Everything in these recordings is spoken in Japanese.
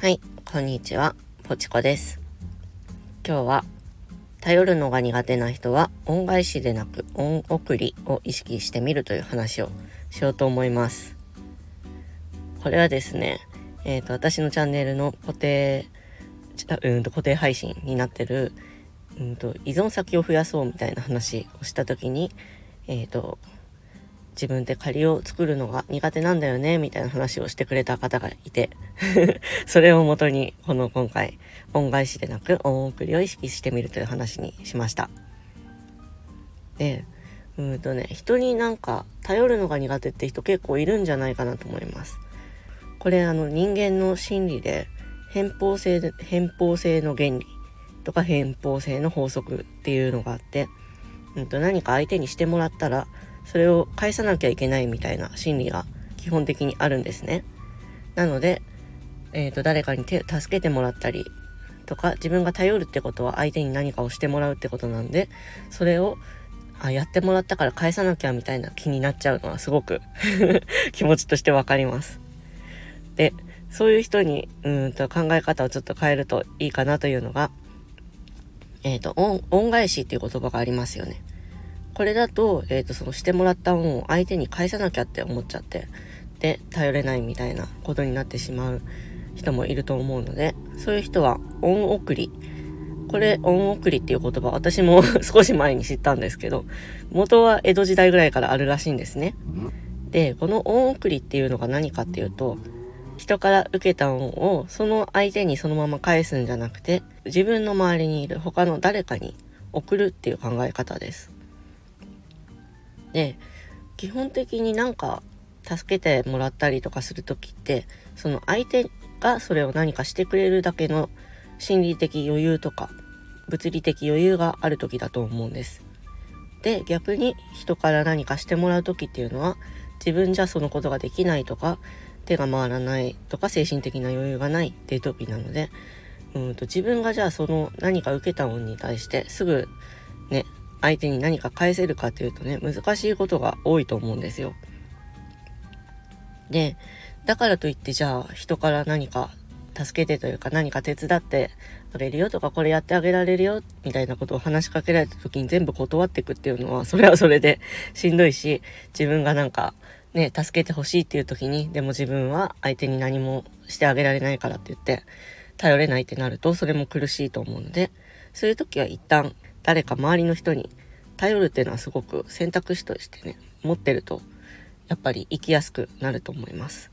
はい、こんにちは、ポチコです。今日は、頼るのが苦手な人は、恩返しでなく恩送りを意識してみるという話をしようと思います。これはですね、えっ、ー、と、私のチャンネルの固定、うんと固定配信になってる、うんと、依存先を増やそうみたいな話をした時に、えっ、ー、と、自分で仮を作るのが苦手なんだよね、みたいな話をしてくれた方がいて それをもとに、この今回、恩返しでなく恩送りを意識してみるという話にしました。で、うんとね、人になんか頼るのが苦手って人結構いるんじゃないかなと思います。これあの人間の心理で偏方性で、偏方性の原理とか偏方性の法則っていうのがあって、うんと何か相手にしてもらったらそれを返さなきゃいけないみたいな心理が基本的にあるんですね。なので、えーと、誰かに手助けてもらったりとか自分が頼るってことは相手に何かをしてもらうってことなんでそれをあやってもらったから返さなきゃみたいな気になっちゃうのはすごく 気持ちとしてわかります。でそういう人にうんと考え方をちょっと変えるといいかなというのがえっ、ー、と恩返しっていう言葉がありますよね。これだと、えっ、ー、と、そのしてもらった恩を相手に返さなきゃって思っちゃって、で、頼れないみたいなことになってしまう人もいると思うので、そういう人は恩送り。これ、恩送りっていう言葉、私も 少し前に知ったんですけど、元は江戸時代ぐらいからあるらしいんですね。で、この恩送りっていうのが何かっていうと、人から受けた恩をその相手にそのまま返すんじゃなくて、自分の周りにいる他の誰かに送るっていう考え方です。で基本的になんか助けてもらったりとかする時ってその相手がそれを何かしてくれるだけの心理的余裕とか物理的余裕がある時だと思うんです。で逆に人から何かしてもらう時っていうのは自分じゃそのことができないとか手が回らないとか精神的な余裕がないっていう時なのでうんと自分がじゃあその何か受けたものに対してすぐね相手に何か返せるかっていうとね、難しいことが多いと思うんですよ。で、だからといってじゃあ人から何か助けてというか何か手伝ってあげるよとかこれやってあげられるよみたいなことを話しかけられた時に全部断っていくっていうのはそれはそれで しんどいし自分がなんかね助けてほしいっていう時にでも自分は相手に何もしてあげられないからって言って頼れないってなるとそれも苦しいと思うのでそういう時は一旦誰か周りの人に頼るっていうのはすごく選択肢としてね、持ってると、やっぱり生きやすくなると思います。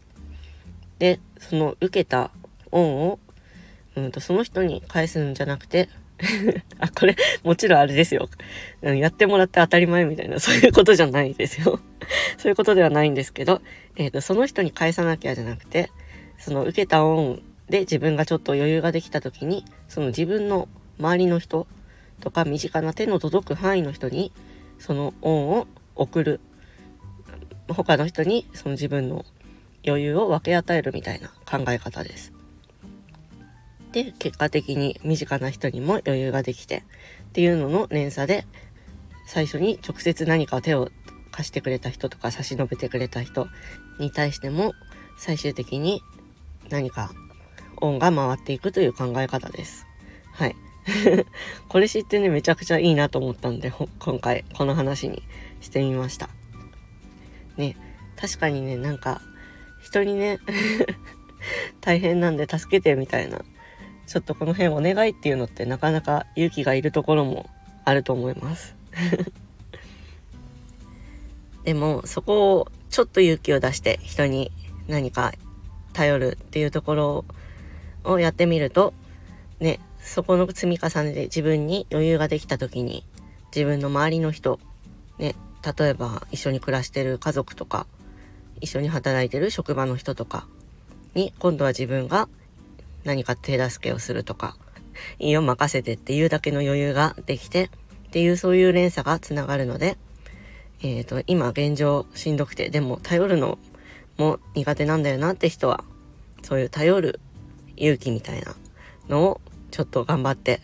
で、その受けた恩を、うんと、その人に返すんじゃなくて、あ、これ、もちろんあれですよ。うん。やってもらって当たり前みたいな、そういうことじゃないですよ。そういうことではないんですけど、えっ、ー、と、その人に返さなきゃじゃなくて、その受けた恩で自分がちょっと余裕ができた時に、その自分の周りの人とか身近な手の届く範囲の人にその恩を送る他の人にその自分の余裕を分け与えるみたいな考え方です。で結果的に身近な人にも余裕ができてっていうのの連鎖で最初に直接何か手を貸してくれた人とか差し伸べてくれた人に対しても最終的に何か恩が回っていくという考え方です。はい。これ知ってね、めちゃくちゃいいなと思ったんで、今回この話にしてみました。ね、確かにね、なんか、人にね、大変なんで助けてみたいな、ちょっとこの辺お願いっていうのってなかなか勇気がいるところもあると思います。でも、そこをちょっと勇気を出して人に何か頼るっていうところをやってみると、ね、そこの積み重ねで自分に余裕ができた時に自分の周りの人、ね、例えば一緒に暮らしてる家族とか一緒に働いてる職場の人とかに今度は自分が何か手助けをするとかいいよ任せてっていうだけの余裕ができてっていうそういう連鎖がつながるので、えっ、ー、と今現状しんどくてでも頼るのも苦手なんだよなって人はそういう頼る勇気みたいなのをちょっと頑張って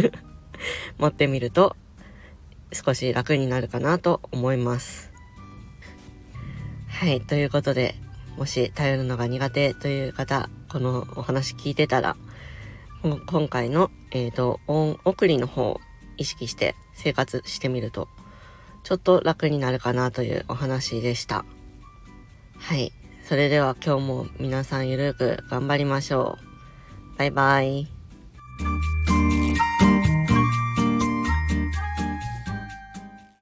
持ってみると少し楽になるかなと思います。はい、ということでもし頼るのが苦手という方、このお話聞いてたら、今回の、えっ、ー、と、恩送りの方を意識して生活してみると、ちょっと楽になるかなというお話でした。はい。それでは今日も皆さんゆるく頑張りましょう。バイバイ。Bye.